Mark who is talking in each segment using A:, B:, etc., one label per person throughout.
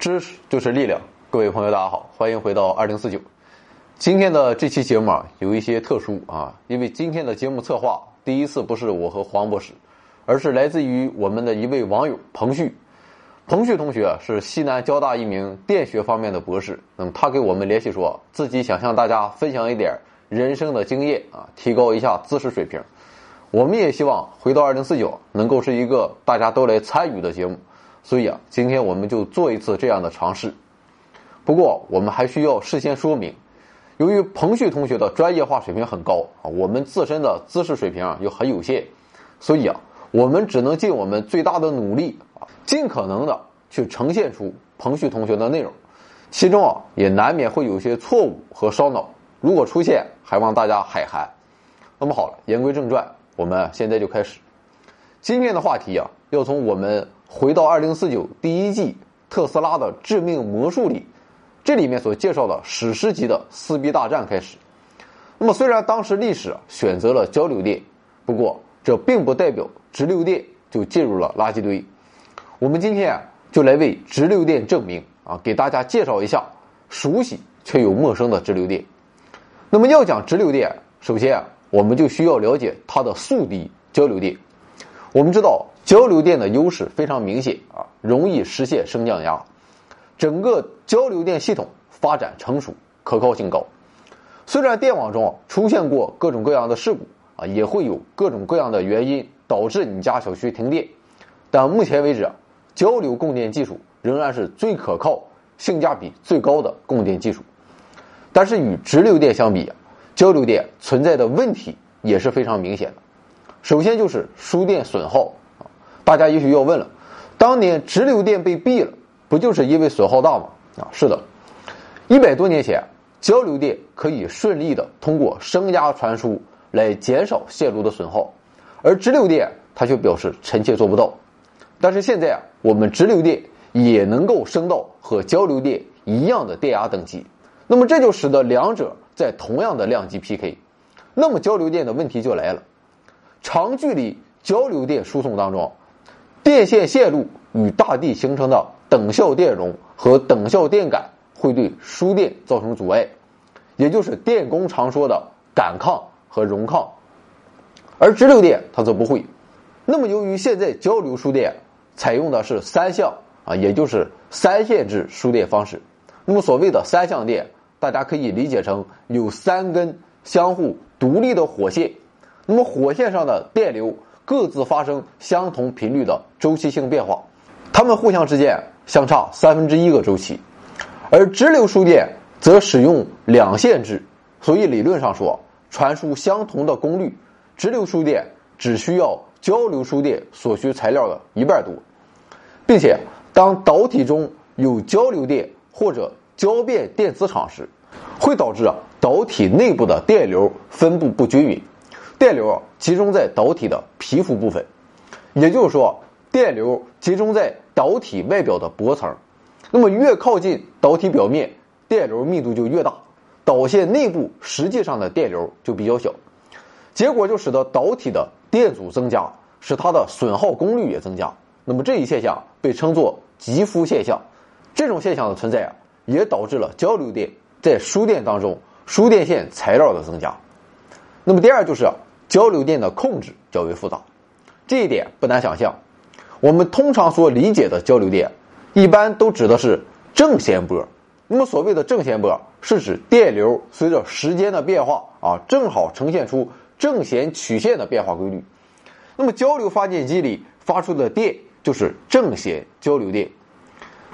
A: 知识就是力量，各位朋友，大家好，欢迎回到二零四九。今天的这期节目啊，有一些特殊啊，因为今天的节目策划第一次不是我和黄博士，而是来自于我们的一位网友彭旭。彭旭同学是西南交大一名电学方面的博士，那么他给我们联系说自己想向大家分享一点人生的经验啊，提高一下知识水平。我们也希望回到二零四九能够是一个大家都来参与的节目。所以啊，今天我们就做一次这样的尝试。不过，我们还需要事先说明，由于彭旭同学的专业化水平很高啊，我们自身的知识水平啊又很有限，所以啊，我们只能尽我们最大的努力啊，尽可能的去呈现出彭旭同学的内容，其中啊也难免会有些错误和烧脑，如果出现，还望大家海涵。那么好了，言归正传，我们现在就开始。今天的话题啊，要从我们。回到二零四九第一季特斯拉的致命魔术里，这里面所介绍的史诗级的撕逼大战开始。那么，虽然当时历史选择了交流电，不过这并不代表直流电就进入了垃圾堆。我们今天啊，就来为直流电证明啊，给大家介绍一下熟悉却又陌生的直流电。那么，要讲直流电，首先啊，我们就需要了解它的速递交流电。我们知道。交流电的优势非常明显啊，容易实现升降压，整个交流电系统发展成熟，可靠性高。虽然电网中出现过各种各样的事故啊，也会有各种各样的原因导致你家小区停电，但目前为止，交流供电技术仍然是最可靠、性价比最高的供电技术。但是与直流电相比，交流电存在的问题也是非常明显的。首先就是输电损耗啊。大家也许要问了，当年直流电被毙了，不就是因为损耗大吗？啊，是的，一百多年前，交流电可以顺利的通过升压传输来减少线路的损耗，而直流电它却表示臣妾做不到。但是现在啊，我们直流电也能够升到和交流电一样的电压等级，那么这就使得两者在同样的量级 PK，那么交流电的问题就来了，长距离交流电输送当中。电线线路与大地形成的等效电容和等效电感会对输电造成阻碍，也就是电工常说的感抗和容抗，而直流电它则不会。那么，由于现在交流输电采用的是三相啊，也就是三线制输电方式。那么，所谓的三相电，大家可以理解成有三根相互独立的火线，那么火线上的电流。各自发生相同频率的周期性变化，它们互相之间相差三分之一个周期，而直流输电则使用两线制，所以理论上说，传输相同的功率，直流输电只需要交流输电所需材料的一半多，并且当导体中有交流电或者交变电磁场时，会导致啊导体内部的电流分布不均匀。电流集中在导体的皮肤部分，也就是说，电流集中在导体外表的薄层。那么，越靠近导体表面，电流密度就越大，导线内部实际上的电流就比较小。结果就使得导体的电阻增加，使它的损耗功率也增加。那么这一现象被称作极肤现象。这种现象的存在啊，也导致了交流电在输电当中输电线材料的增加。那么第二就是。交流电的控制较为复杂，这一点不难想象。我们通常所理解的交流电，一般都指的是正弦波。那么所谓的正弦波，是指电流随着时间的变化啊，正好呈现出正弦曲线的变化规律。那么交流发电机里发出的电就是正弦交流电。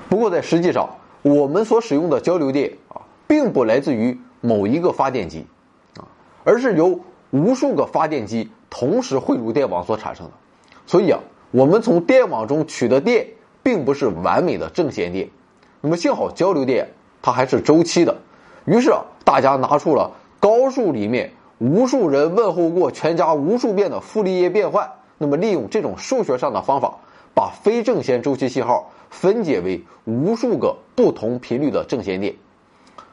A: 不过在实际上，我们所使用的交流电啊，并不来自于某一个发电机啊，而是由无数个发电机同时汇入电网所产生的，所以啊，我们从电网中取的电并不是完美的正弦电。那么幸好交流电它还是周期的，于是啊，大家拿出了高数里面无数人问候过全家无数遍的傅立叶变换。那么利用这种数学上的方法，把非正弦周期信号分解为无数个不同频率的正弦电。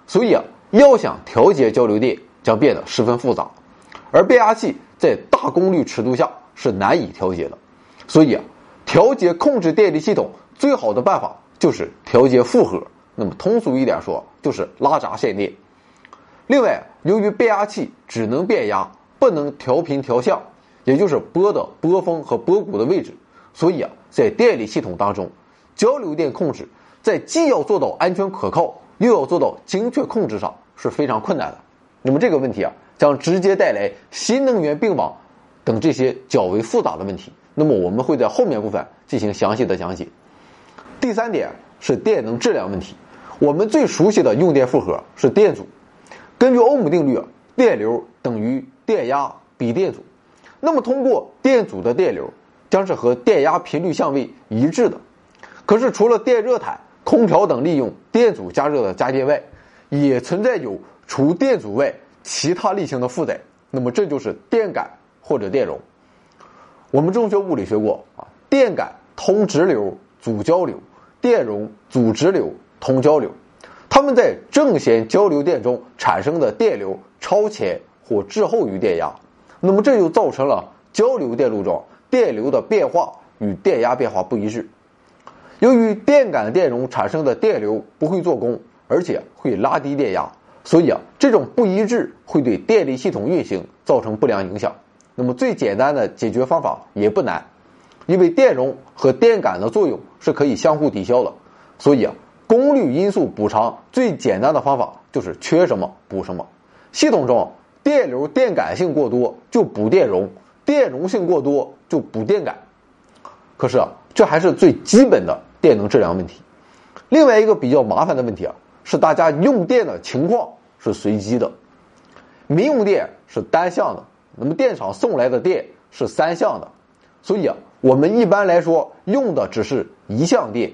A: 所以啊，要想调节交流电，将变得十分复杂。而变压器在大功率尺度下是难以调节的，所以啊，调节控制电力系统最好的办法就是调节负荷。那么通俗一点说，就是拉闸限电。另外，由于变压器只能变压，不能调频调向，也就是波的波峰和波谷的位置，所以啊，在电力系统当中，交流电控制在既要做到安全可靠，又要做到精确控制上是非常困难的。那么这个问题啊，将直接带来新能源并网等这些较为复杂的问题。那么我们会在后面部分进行详细的讲解。第三点是电能质量问题。我们最熟悉的用电负荷是电阻。根据欧姆定律，电流等于电压比电阻。那么通过电阻的电流将是和电压频率相位一致的。可是除了电热毯、空调等利用电阻加热的家电外，也存在有除电阻外其他类型的负载。那么这就是电感或者电容。我们中学物理学过啊，电感通直流阻交流，电容阻直流通交流。它们在正弦交流电中产生的电流超前或滞后于电压，那么这就造成了交流电路中电流的变化与电压变化不一致。由于电感电容产生的电流不会做功，而且会拉低电压，所以啊，这种不一致会对电力系统运行造成不良影响。那么最简单的解决方法也不难，因为电容和电感的作用是可以相互抵消的，所以啊，功率因素补偿最简单的方法就是缺什么补什么。系统中电流电感性过多就补电容，电容性过多就补电感。可是啊，这还是最基本的电能质量问题。另外一个比较麻烦的问题啊，是大家用电的情况是随机的，民用电是单向的。那么电厂送来的电是三相的，所以啊，我们一般来说用的只是一项电，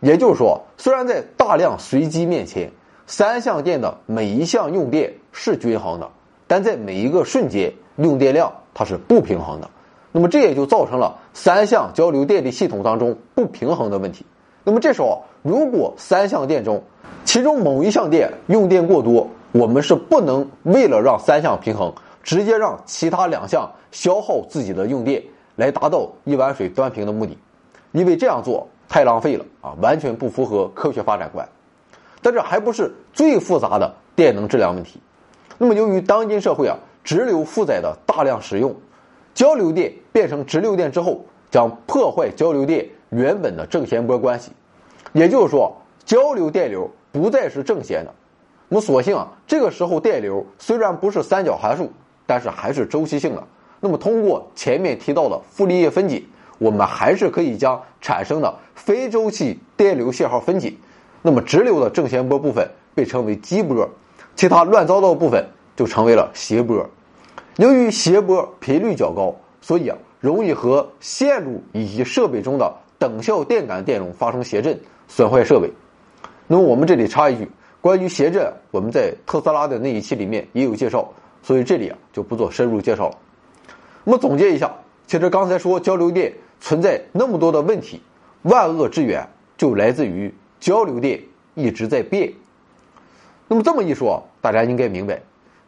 A: 也就是说，虽然在大量随机面前，三相电的每一项用电是均衡的，但在每一个瞬间用电量它是不平衡的。那么这也就造成了三项交流电力系统当中不平衡的问题。那么这时候，如果三项电中其中某一项电用电过多，我们是不能为了让三相平衡。直接让其他两项消耗自己的用电，来达到一碗水端平的目的，因为这样做太浪费了啊，完全不符合科学发展观。但这还不是最复杂的电能质量问题。那么，由于当今社会啊，直流负载的大量使用，交流电变成直流电之后，将破坏交流电原本的正弦波关系，也就是说，交流电流不再是正弦的。我们索性啊，这个时候电流虽然不是三角函数。但是还是周期性的。那么通过前面提到的傅立叶分解，我们还是可以将产生的非周期电流信号分解。那么直流的正弦波部分被称为基波，其他乱糟糟的部分就成为了谐波。由于谐波频率较高，所以啊容易和线路以及设备中的等效电感电容发生谐振，损坏设备。那么我们这里插一句，关于谐振，我们在特斯拉的那一期里面也有介绍。所以这里啊就不做深入介绍了。那么总结一下，其实刚才说交流电存在那么多的问题，万恶之源就来自于交流电一直在变。那么这么一说，大家应该明白，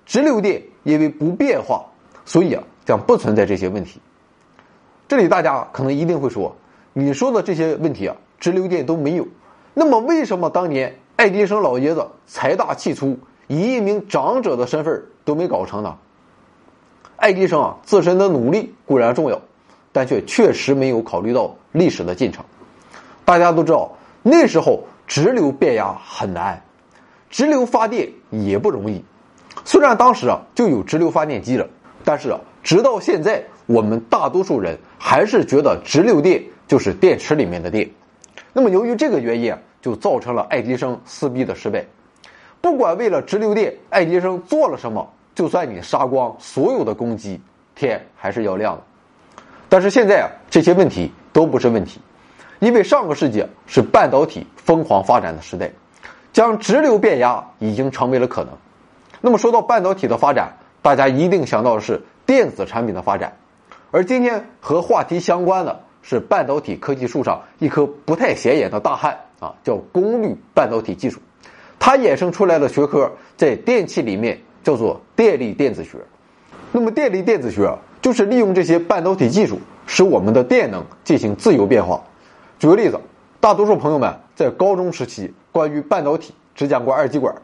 A: 直流电因为不变化，所以啊将不存在这些问题。这里大家可能一定会说，你说的这些问题啊，直流电都没有。那么为什么当年爱迪生老爷子财大气粗？以一名长者的身份都没搞成呢。爱迪生啊，自身的努力固然重要，但却确实没有考虑到历史的进程。大家都知道，那时候直流变压很难，直流发电也不容易。虽然当时啊就有直流发电机了，但是啊，直到现在，我们大多数人还是觉得直流电就是电池里面的电。那么，由于这个原因，就造成了爱迪生撕逼的失败。不管为了直流电，爱迪生做了什么，就算你杀光所有的攻击，天还是要亮的。但是现在啊，这些问题都不是问题，因为上个世纪是半导体疯狂发展的时代，将直流变压已经成为了可能。那么说到半导体的发展，大家一定想到的是电子产品的发展，而今天和话题相关的是半导体科技树上一棵不太显眼的大汉啊，叫功率半导体技术。它衍生出来的学科在电气里面叫做电力电子学。那么电力电子学就是利用这些半导体技术，使我们的电能进行自由变化。举个例子，大多数朋友们在高中时期关于半导体只讲过二极管，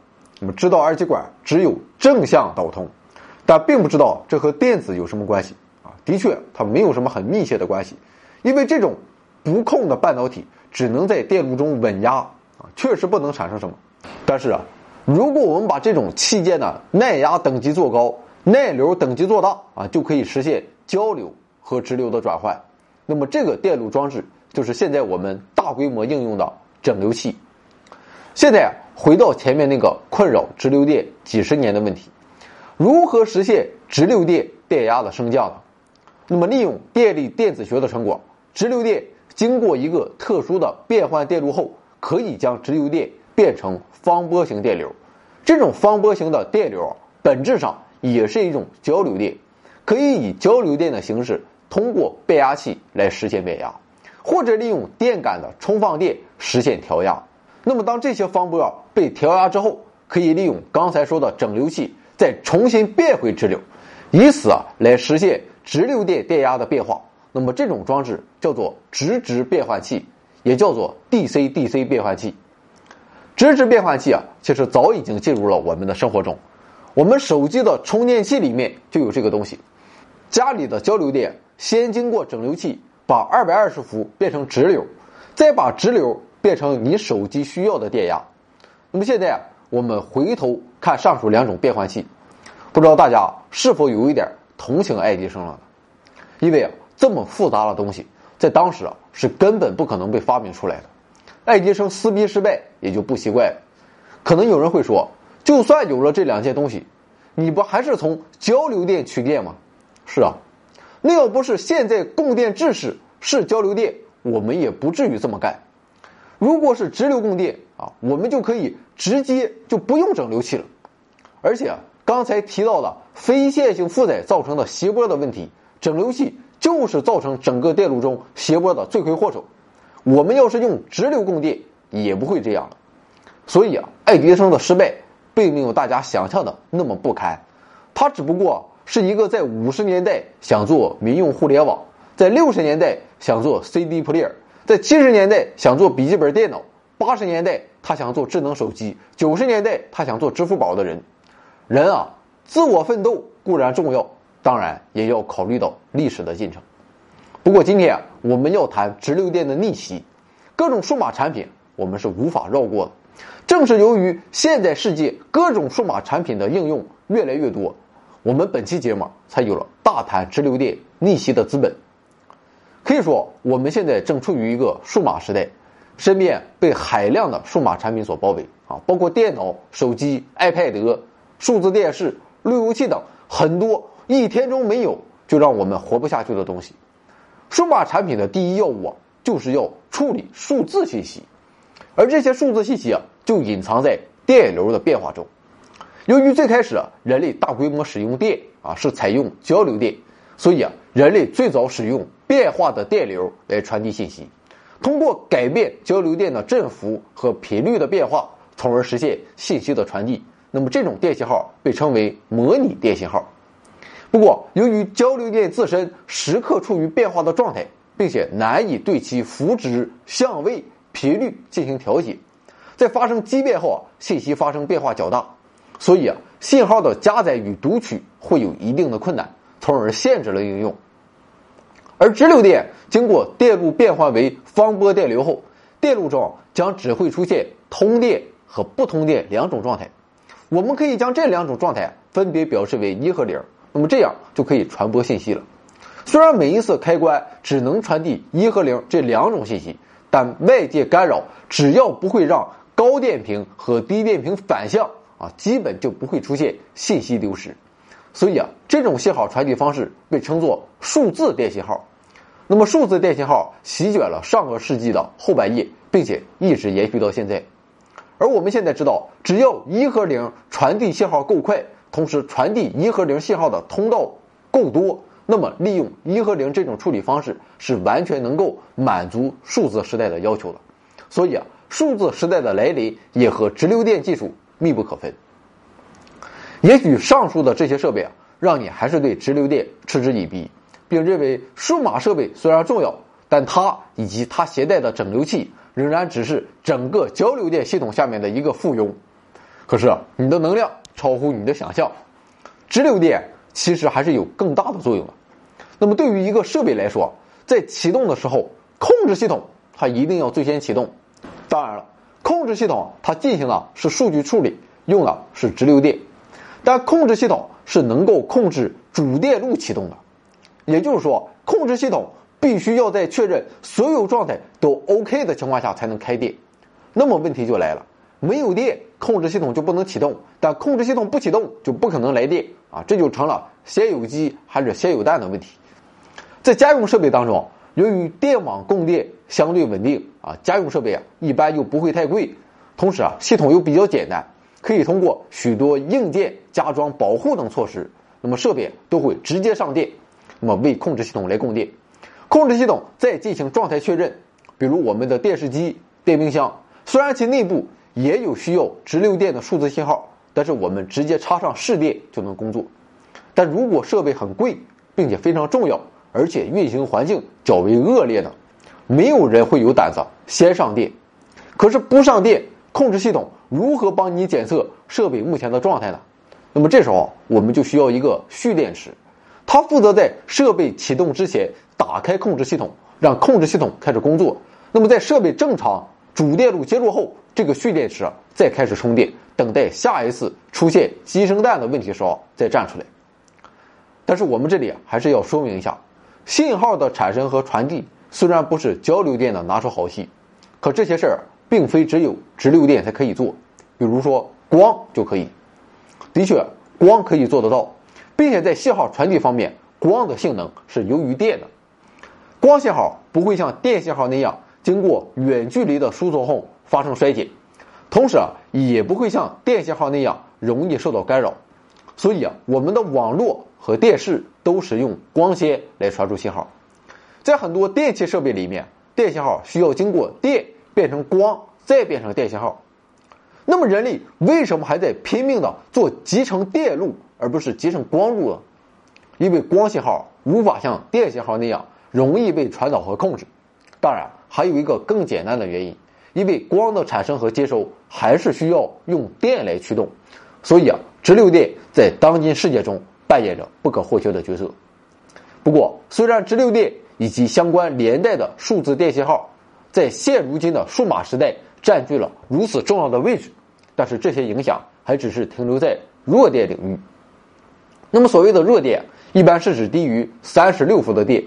A: 我们知道二极管只有正向导通，但并不知道这和电子有什么关系啊。的确，它没有什么很密切的关系，因为这种不控的半导体只能在电路中稳压啊，确实不能产生什么。但是啊，如果我们把这种器件的耐压等级做高，耐流等级做大啊，就可以实现交流和直流的转换。那么这个电路装置就是现在我们大规模应用的整流器。现在回到前面那个困扰直流电几十年的问题，如何实现直流电电压的升降呢？那么利用电力电子学的成果，直流电经过一个特殊的变换电路后，可以将直流电变成方波形电流。这种方波形的电流本质上也是一种交流电，可以以交流电的形式通过变压器来实现变压，或者利用电感的充放电实现调压。那么，当这些方波被调压之后，可以利用刚才说的整流器再重新变回直流，以此啊来实现直流电电压的变化。那么，这种装置叫做直直变换器，也叫做 DC-DC 变换器。直直变换器啊，其实早已经进入了我们的生活中。我们手机的充电器里面就有这个东西。家里的交流电先经过整流器把二百二十伏变成直流，再把直流。变成你手机需要的电压。那么现在啊，我们回头看上述两种变换器，不知道大家是否有一点同情爱迪生了呢？因为啊，这么复杂的东西，在当时啊是根本不可能被发明出来的。爱迪生撕逼失败也就不奇怪了。可能有人会说，就算有了这两件东西，你不还是从交流电取电吗？是啊，那要不是现在供电制式是交流电，我们也不至于这么干。如果是直流供电啊，我们就可以直接就不用整流器了。而且刚才提到的非线性负载造成的谐波的问题，整流器就是造成整个电路中谐波的罪魁祸首。我们要是用直流供电，也不会这样了。所以啊，爱迪生的失败并没有大家想象的那么不堪，他只不过是一个在五十年代想做民用互联网，在六十年代想做 CD player。在七十年代想做笔记本电脑，八十年代他想做智能手机，九十年代他想做支付宝的人。人啊，自我奋斗固然重要，当然也要考虑到历史的进程。不过今天，我们要谈直流电的逆袭，各种数码产品我们是无法绕过的。正是由于现在世界各种数码产品的应用越来越多，我们本期节目才有了大谈直流电逆袭的资本。可以说，我们现在正处于一个数码时代，身边被海量的数码产品所包围啊，包括电脑、手机、iPad、数字电视、路由器等很多一天中没有就让我们活不下去的东西。数码产品的第一要务啊，就是要处理数字信息，而这些数字信息啊，就隐藏在电流的变化中。由于最开始啊，人类大规模使用电啊，是采用交流电，所以啊，人类最早使用。变化的电流来传递信息，通过改变交流电的振幅和频率的变化，从而实现信息的传递。那么这种电信号被称为模拟电信号。不过，由于交流电自身时刻处于变化的状态，并且难以对其幅值、相位、频率进行调节，在发生畸变后啊，信息发生变化较大，所以啊，信号的加载与读取会有一定的困难，从而限制了应用。而直流电经过电路变换为方波电流后，电路中将只会出现通电和不通电两种状态。我们可以将这两种状态分别表示为一和零，那么这样就可以传播信息了。虽然每一次开关只能传递一和零这两种信息，但外界干扰只要不会让高电平和低电平反向啊，基本就不会出现信息丢失。所以啊，这种信号传递方式被称作数字电信号。那么，数字电信号席卷了上个世纪的后半叶，并且一直延续到现在。而我们现在知道，只要一和零传递信号够快，同时传递一和零信号的通道够多，那么利用一和零这种处理方式是完全能够满足数字时代的要求的。所以啊，数字时代的来临也和直流电技术密不可分。也许上述的这些设备啊，让你还是对直流电嗤之以鼻。并认为数码设备虽然重要，但它以及它携带的整流器仍然只是整个交流电系统下面的一个附庸。可是啊你的能量超乎你的想象，直流电其实还是有更大的作用的。那么对于一个设备来说，在启动的时候，控制系统它一定要最先启动。当然了，控制系统它进行的是数据处理，用的是直流电，但控制系统是能够控制主电路启动的。也就是说，控制系统必须要在确认所有状态都 OK 的情况下才能开电。那么问题就来了，没有电，控制系统就不能启动；但控制系统不启动，就不可能来电啊！这就成了先有鸡还是先有蛋的问题。在家用设备当中，由于电网供电相对稳定啊，家用设备啊一般又不会太贵，同时啊系统又比较简单，可以通过许多硬件加装保护等措施，那么设备都会直接上电，那么为控制系统来供电，控制系统再进行状态确认，比如我们的电视机、电冰箱，虽然其内部也有需要直流电的数字信号，但是我们直接插上市电就能工作，但如果设备很贵，并且非常重要。而且运行环境较为恶劣的，没有人会有胆子先上电。可是不上电，控制系统如何帮你检测设备目前的状态呢？那么这时候我们就需要一个蓄电池，它负责在设备启动之前打开控制系统，让控制系统开始工作。那么在设备正常主电路接入后，这个蓄电池再开始充电，等待下一次出现鸡生蛋的问题时候再站出来。但是我们这里还是要说明一下。信号的产生和传递虽然不是交流电的拿手好戏，可这些事儿并非只有直流电才可以做。比如说光就可以，的确光可以做得到，并且在信号传递方面，光的性能是优于电的。光信号不会像电信号那样经过远距离的输送后发生衰减，同时啊也不会像电信号那样容易受到干扰。所以啊，我们的网络和电视都使用光纤来传输信号。在很多电气设备里面，电信号需要经过电变成光，再变成电信号。那么人类为什么还在拼命的做集成电路，而不是集成光路呢？因为光信号无法像电信号那样容易被传导和控制。当然，还有一个更简单的原因，因为光的产生和接收还是需要用电来驱动。所以啊，直流电在当今世界中扮演着不可或缺的角色。不过，虽然直流电以及相关连带的数字电信号在现如今的数码时代占据了如此重要的位置，但是这些影响还只是停留在弱电领域。那么，所谓的弱电一般是指低于三十六伏的电。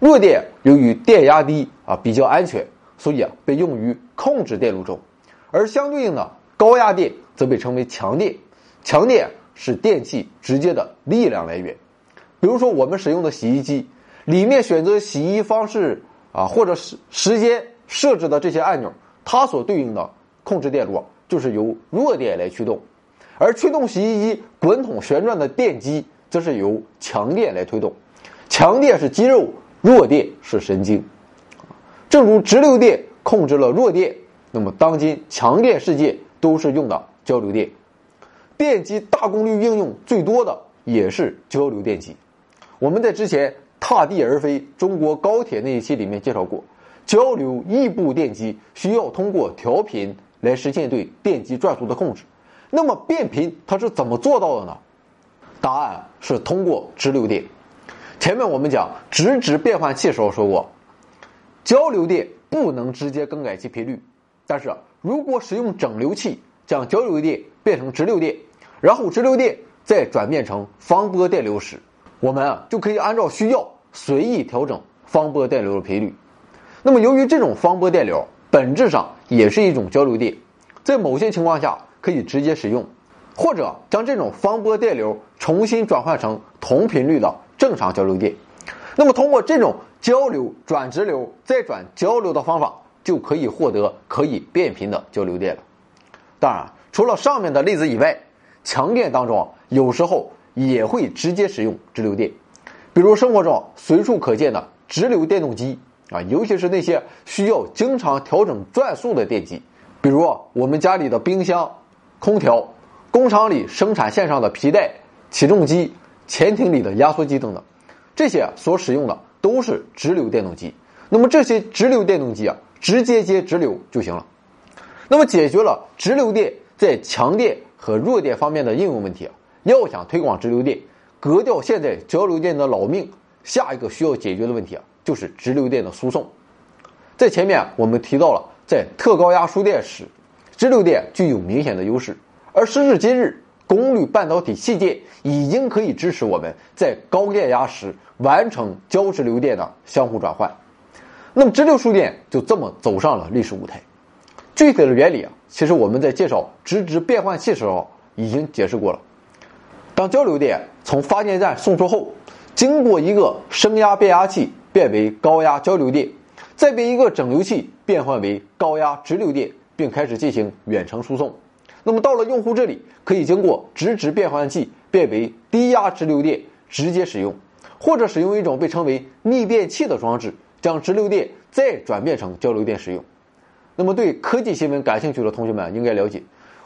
A: 弱电由于电压低啊，比较安全，所以啊被用于控制电路中，而相对应的高压电。则被称为强电，强电是电器直接的力量来源。比如说，我们使用的洗衣机里面选择洗衣方式啊，或者是时间设置的这些按钮，它所对应的控制电路就是由弱电来驱动；而驱动洗衣机滚筒旋转的电机，则是由强电来推动。强电是肌肉，弱电是神经。正如直流电控制了弱电，那么当今强电世界都是用的。交流电，电机大功率应用最多的也是交流电机。我们在之前踏地而飞中国高铁那一期里面介绍过，交流异步电机需要通过调频来实现对电机转速的控制。那么变频它是怎么做到的呢？答案是通过直流电。前面我们讲直直变换器时候说过，交流电不能直接更改其频率，但是如果使用整流器。将交流电变成直流电，然后直流电再转变成方波电流时，我们啊就可以按照需要随意调整方波电流的频率。那么，由于这种方波电流本质上也是一种交流电，在某些情况下可以直接使用，或者将这种方波电流重新转换成同频率的正常交流电。那么，通过这种交流转直流再转交流的方法，就可以获得可以变频的交流电了。当然，除了上面的例子以外，强电当中有时候也会直接使用直流电，比如生活中随处可见的直流电动机啊，尤其是那些需要经常调整转速的电机，比如我们家里的冰箱、空调、工厂里生产线上的皮带、起重机、潜艇里的压缩机等等，这些所使用的都是直流电动机。那么这些直流电动机啊，直接接直流就行了。那么解决了直流电在强电和弱电方面的应用问题啊，要想推广直流电，革掉现在交流电的老命，下一个需要解决的问题啊，就是直流电的输送。在前面我们提到了，在特高压输电时，直流电具有明显的优势，而时至今日，功率半导体器件已经可以支持我们在高电压时完成交直流电的相互转换。那么直流输电就这么走上了历史舞台。具体的原理啊，其实我们在介绍直直变换器时候已经解释过了。当交流电从发电站送出后，经过一个升压变压器变为高压交流电，再被一个整流器变换为高压直流电，并开始进行远程输送。那么到了用户这里，可以经过直直变换器变为低压直流电直接使用，或者使用一种被称为逆变器的装置，将直流电再转变成交流电使用。那么，对科技新闻感兴趣的同学们应该了解，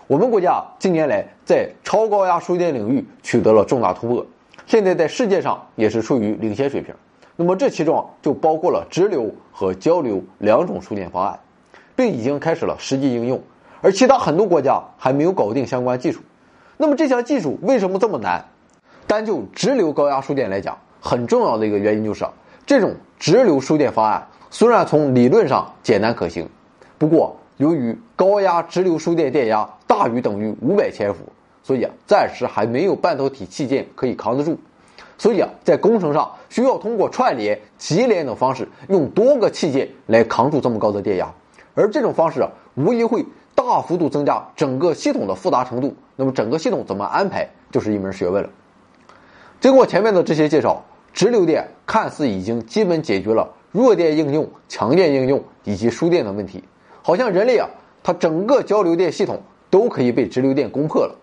A: 我们国家近年来在超高压输电领域取得了重大突破，现在在世界上也是处于领先水平。那么，这其中就包括了直流和交流两种输电方案，并已经开始了实际应用，而其他很多国家还没有搞定相关技术。那么，这项技术为什么这么难？单就直流高压输电来讲，很重要的一个原因就是，这种直流输电方案虽然从理论上简单可行。不过，由于高压直流输电电压大于等于五百千伏，所以啊，暂时还没有半导体器件可以扛得住。所以啊，在工程上需要通过串联、级联等方式，用多个器件来扛住这么高的电压。而这种方式啊，无疑会大幅度增加整个系统的复杂程度。那么，整个系统怎么安排，就是一门学问了。经过前面的这些介绍，直流电看似已经基本解决了弱电应用、强电应用以及输电的问题。好像人类啊，它整个交流电系统都可以被直流电攻破了。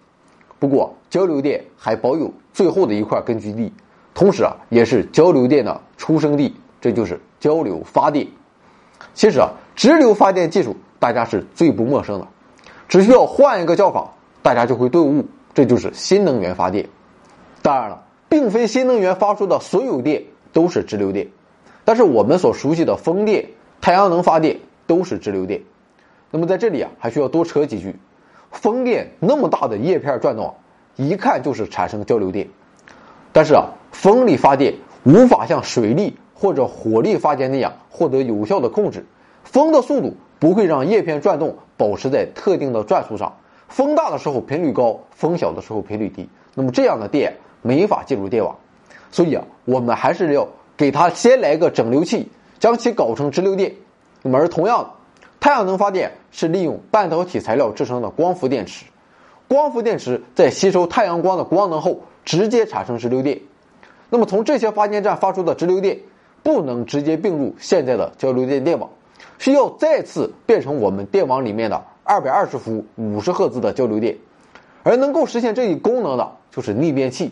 A: 不过，交流电还保有最后的一块根据地，同时啊，也是交流电的出生地，这就是交流发电。其实啊，直流发电技术大家是最不陌生的，只需要换一个叫法，大家就会顿悟，这就是新能源发电。当然了，并非新能源发出的所有电都是直流电，但是我们所熟悉的风电、太阳能发电都是直流电。那么在这里啊，还需要多扯几句。风电那么大的叶片转动，一看就是产生交流电。但是啊，风力发电无法像水力或者火力发电那样获得有效的控制。风的速度不会让叶片转动保持在特定的转速上。风大的时候频率高，风小的时候频率低。那么这样的电没法进入电网。所以啊，我们还是要给它先来个整流器，将其搞成直流电。那么而同样。太阳能发电是利用半导体材料制成的光伏电池，光伏电池在吸收太阳光的光能后，直接产生直流电。那么从这些发电站发出的直流电，不能直接并入现在的交流电电网，需要再次变成我们电网里面的二百二十伏五十赫兹的交流电。而能够实现这一功能的，就是逆变器。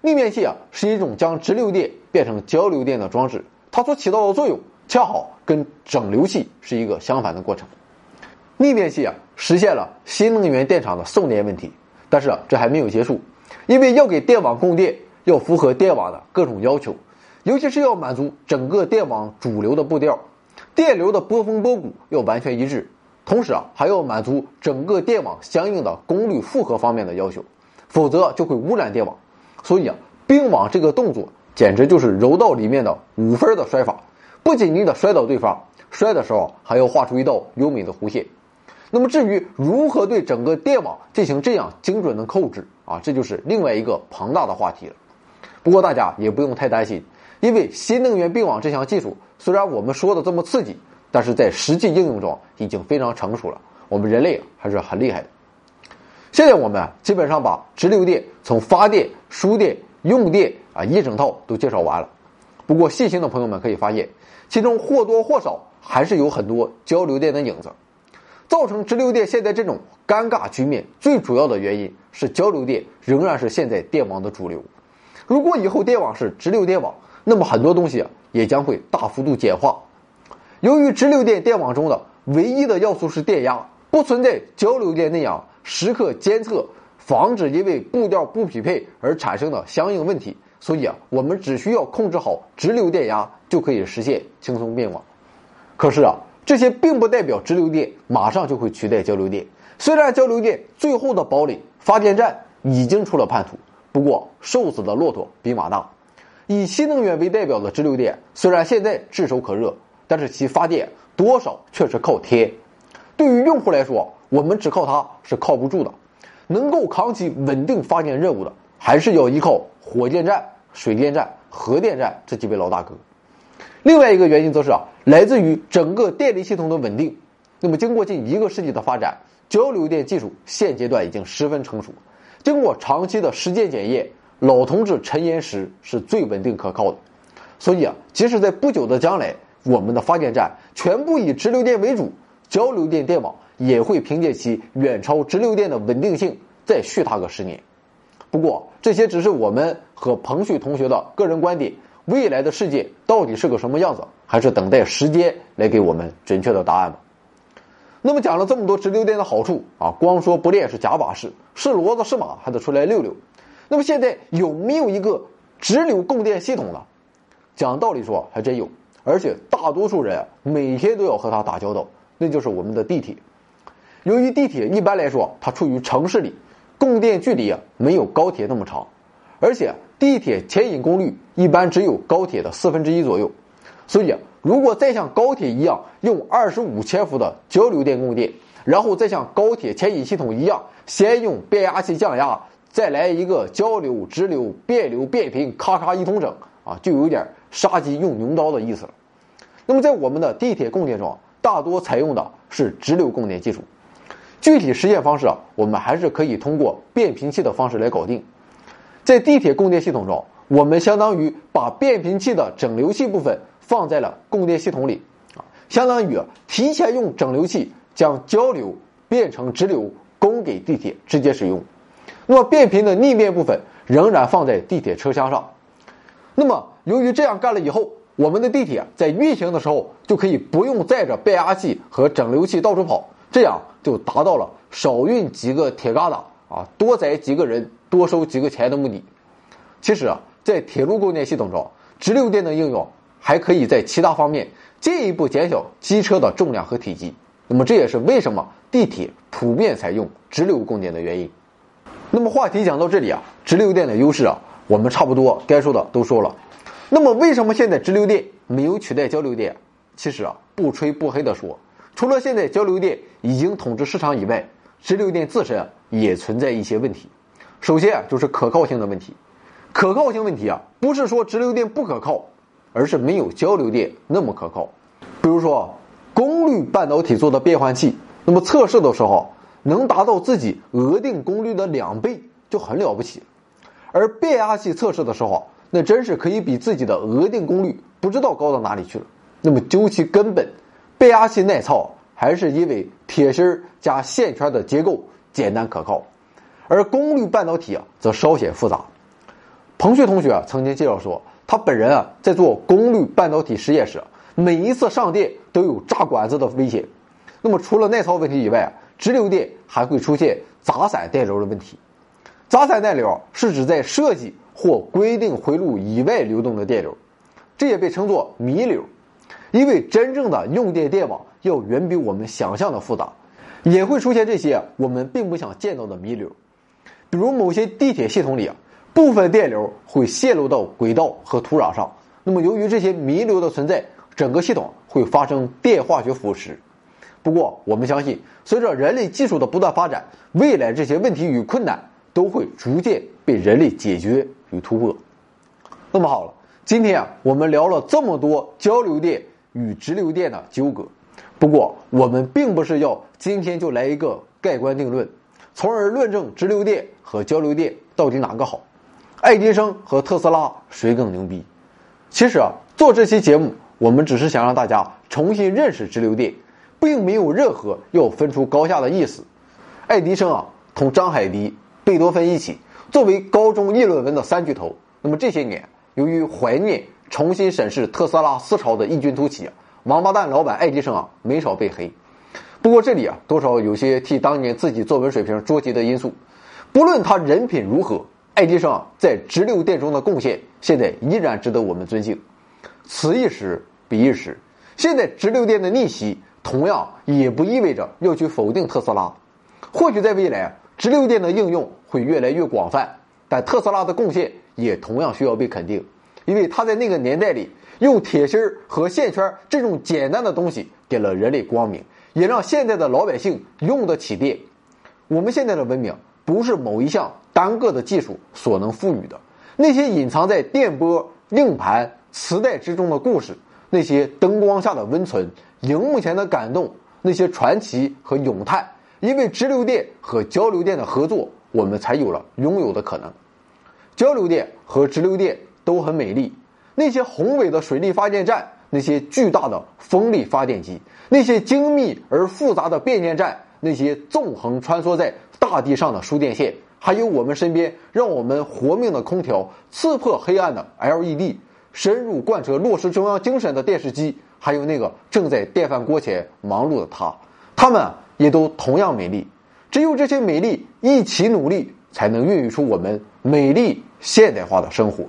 A: 逆变器啊，是一种将直流电变成交流电的装置，它所起到的作用。恰好跟整流器是一个相反的过程，逆变器啊实现了新能源电厂的送电问题，但是啊这还没有结束，因为要给电网供电，要符合电网的各种要求，尤其是要满足整个电网主流的步调，电流的波峰波谷要完全一致，同时啊还要满足整个电网相应的功率负荷方面的要求，否则就会污染电网。所以啊并网这个动作简直就是柔道里面的五分的摔法。不仅你得摔倒对方，摔的时候还要画出一道优美的弧线。那么至于如何对整个电网进行这样精准的控制啊，这就是另外一个庞大的话题了。不过大家也不用太担心，因为新能源并网这项技术虽然我们说的这么刺激，但是在实际应用中已经非常成熟了。我们人类还是很厉害的。现在我们基本上把直流电从发电、输电、用电啊一整套都介绍完了。不过细心的朋友们可以发现。其中或多或少还是有很多交流电的影子，造成直流电现在这种尴尬局面最主要的原因是交流电仍然是现在电网的主流。如果以后电网是直流电网，那么很多东西也将会大幅度简化。由于直流电电网中的唯一的要素是电压，不存在交流电那样时刻监测，防止因为步调不匹配而产生的相应问题。所以啊，我们只需要控制好直流电压，就可以实现轻松变网。可是啊，这些并不代表直流电马上就会取代交流电。虽然交流电最后的堡垒发电站已经出了叛徒，不过瘦死的骆驼比马大。以新能源为代表的直流电，虽然现在炙手可热，但是其发电多少却是靠天。对于用户来说，我们只靠它是靠不住的。能够扛起稳定发电任务的，还是要依靠火电站、水电站、核电站这几位老大哥。另外一个原因则是啊，来自于整个电力系统的稳定。那么，经过近一个世纪的发展，交流电技术现阶段已经十分成熟。经过长期的实践检验，老同志陈岩石是最稳定可靠的。所以啊，即使在不久的将来，我们的发电站全部以直流电为主，交流电电网也会凭借其远超直流电的稳定性再续它个十年。不过，这些只是我们和彭旭同学的个人观点。未来的世界到底是个什么样子，还是等待时间来给我们准确的答案吧。那么讲了这么多直流电的好处啊，光说不练是假把式，是骡子是马还得出来溜溜。那么现在有没有一个直流供电系统呢？讲道理说还真有，而且大多数人每天都要和它打交道，那就是我们的地铁。由于地铁一般来说它处于城市里，供电距离啊没有高铁那么长，而且。地铁牵引功率一般只有高铁的四分之一左右，所以如果再像高铁一样用二十五千伏的交流电供电，然后再像高铁牵引系统一样，先用变压器降压，再来一个交流、直流、变流、变频，咔咔一通整啊，就有点杀鸡用牛刀的意思了。那么在我们的地铁供电中，大多采用的是直流供电技术，具体实现方式啊，我们还是可以通过变频器的方式来搞定。在地铁供电系统中，我们相当于把变频器的整流器部分放在了供电系统里，啊，相当于提前用整流器将交流变成直流供给地铁直接使用。那么变频的逆变部分仍然放在地铁车厢上。那么由于这样干了以后，我们的地铁在运行的时候就可以不用载着变压器和整流器到处跑，这样就达到了少运几个铁疙瘩啊，多载几个人。多收几个钱的目的，其实啊，在铁路供电系统中，直流电的应用还可以在其他方面进一步减小机车的重量和体积。那么这也是为什么地铁普遍采用直流供电的原因。那么话题讲到这里啊，直流电的优势啊，我们差不多该说的都说了。那么为什么现在直流电没有取代交流电？其实啊，不吹不黑的说，除了现在交流电已经统治市场以外，直流电自身也存在一些问题。首先啊，就是可靠性的问题。可靠性问题啊，不是说直流电不可靠，而是没有交流电那么可靠。比如说，功率半导体做的变换器，那么测试的时候能达到自己额定功率的两倍，就很了不起。而变压器测试的时候，那真是可以比自己的额定功率不知道高到哪里去了。那么究其根本，变压器耐操还是因为铁芯加线圈的结构简单可靠。而功率半导体啊，则稍显复杂。彭旭同学啊曾经介绍说，他本人啊在做功率半导体实验时，每一次上电都有炸管子的危险。那么除了耐操问题以外，直流电还会出现杂散电流的问题。杂散电流是指在设计或规定回路以外流动的电流，这也被称作迷流。因为真正的用电电网要远比我们想象的复杂，也会出现这些我们并不想见到的迷流。比如某些地铁系统里啊，部分电流会泄露到轨道和土壤上。那么由于这些弥流的存在，整个系统会发生电化学腐蚀。不过我们相信，随着人类技术的不断发展，未来这些问题与困难都会逐渐被人类解决与突破。那么好了，今天啊，我们聊了这么多交流电与直流电的纠葛。不过我们并不是要今天就来一个盖棺定论。从而论证直流电和交流电到底哪个好，爱迪生和特斯拉谁更牛逼？其实啊，做这期节目，我们只是想让大家重新认识直流电，并没有任何要分出高下的意思。爱迪生啊，同张海迪、贝多芬一起作为高中议论文的三巨头。那么这些年，由于怀念重新审视特斯拉思潮的异军突起，王八蛋老板爱迪生啊，没少被黑。不过这里啊，多少有些替当年自己作文水平捉急的因素。不论他人品如何，爱迪生啊在直流电中的贡献，现在依然值得我们尊敬。此一时，彼一时。现在直流电的逆袭同样也不意味着要去否定特斯拉。或许在未来，直流电的应用会越来越广泛，但特斯拉的贡献也同样需要被肯定，因为他在那个年代里用铁芯和线圈这种简单的东西给了人类光明，也让现在的老百姓用得起电。我们现在的文明不是某一项单个的技术所能赋予的，那些隐藏在电波、硬盘、磁带之中的故事，那些灯光下的温存、荧幕前的感动，那些传奇和咏叹。因为直流电和交流电的合作，我们才有了拥有的可能。交流电和直流电都很美丽。那些宏伟的水力发电站，那些巨大的风力发电机，那些精密而复杂的变电站，那些纵横穿梭在大地上的输电线，还有我们身边让我们活命的空调，刺破黑暗的 LED，深入贯彻落实中央精神的电视机，还有那个正在电饭锅前忙碌的他，他们。也都同样美丽，只有这些美丽一起努力，才能孕育出我们美丽现代化的生活。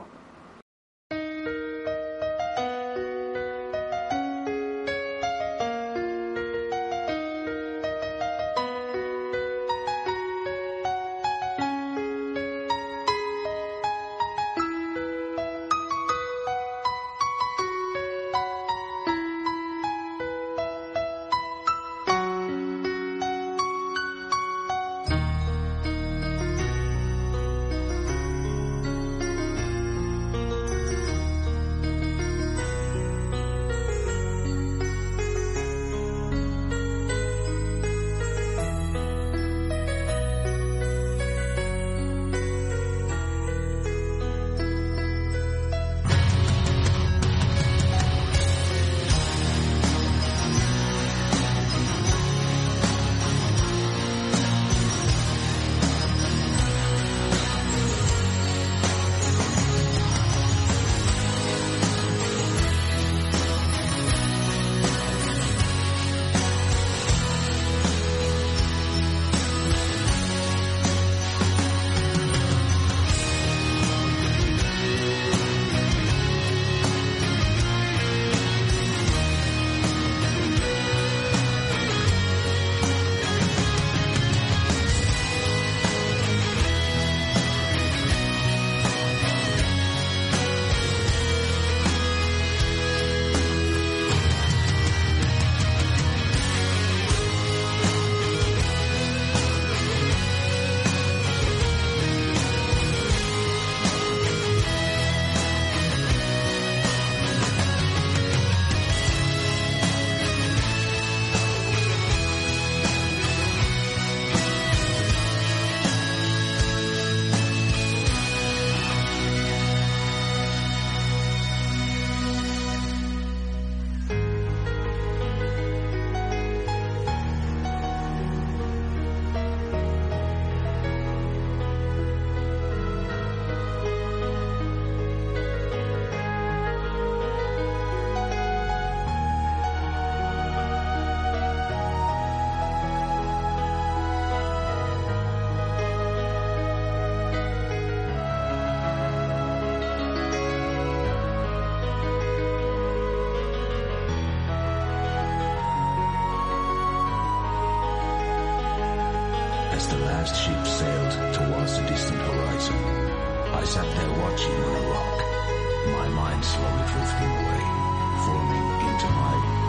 B: as the last ship sailed towards the distant horizon. I sat there watching on a rock, my mind slowly drifting away, forming into my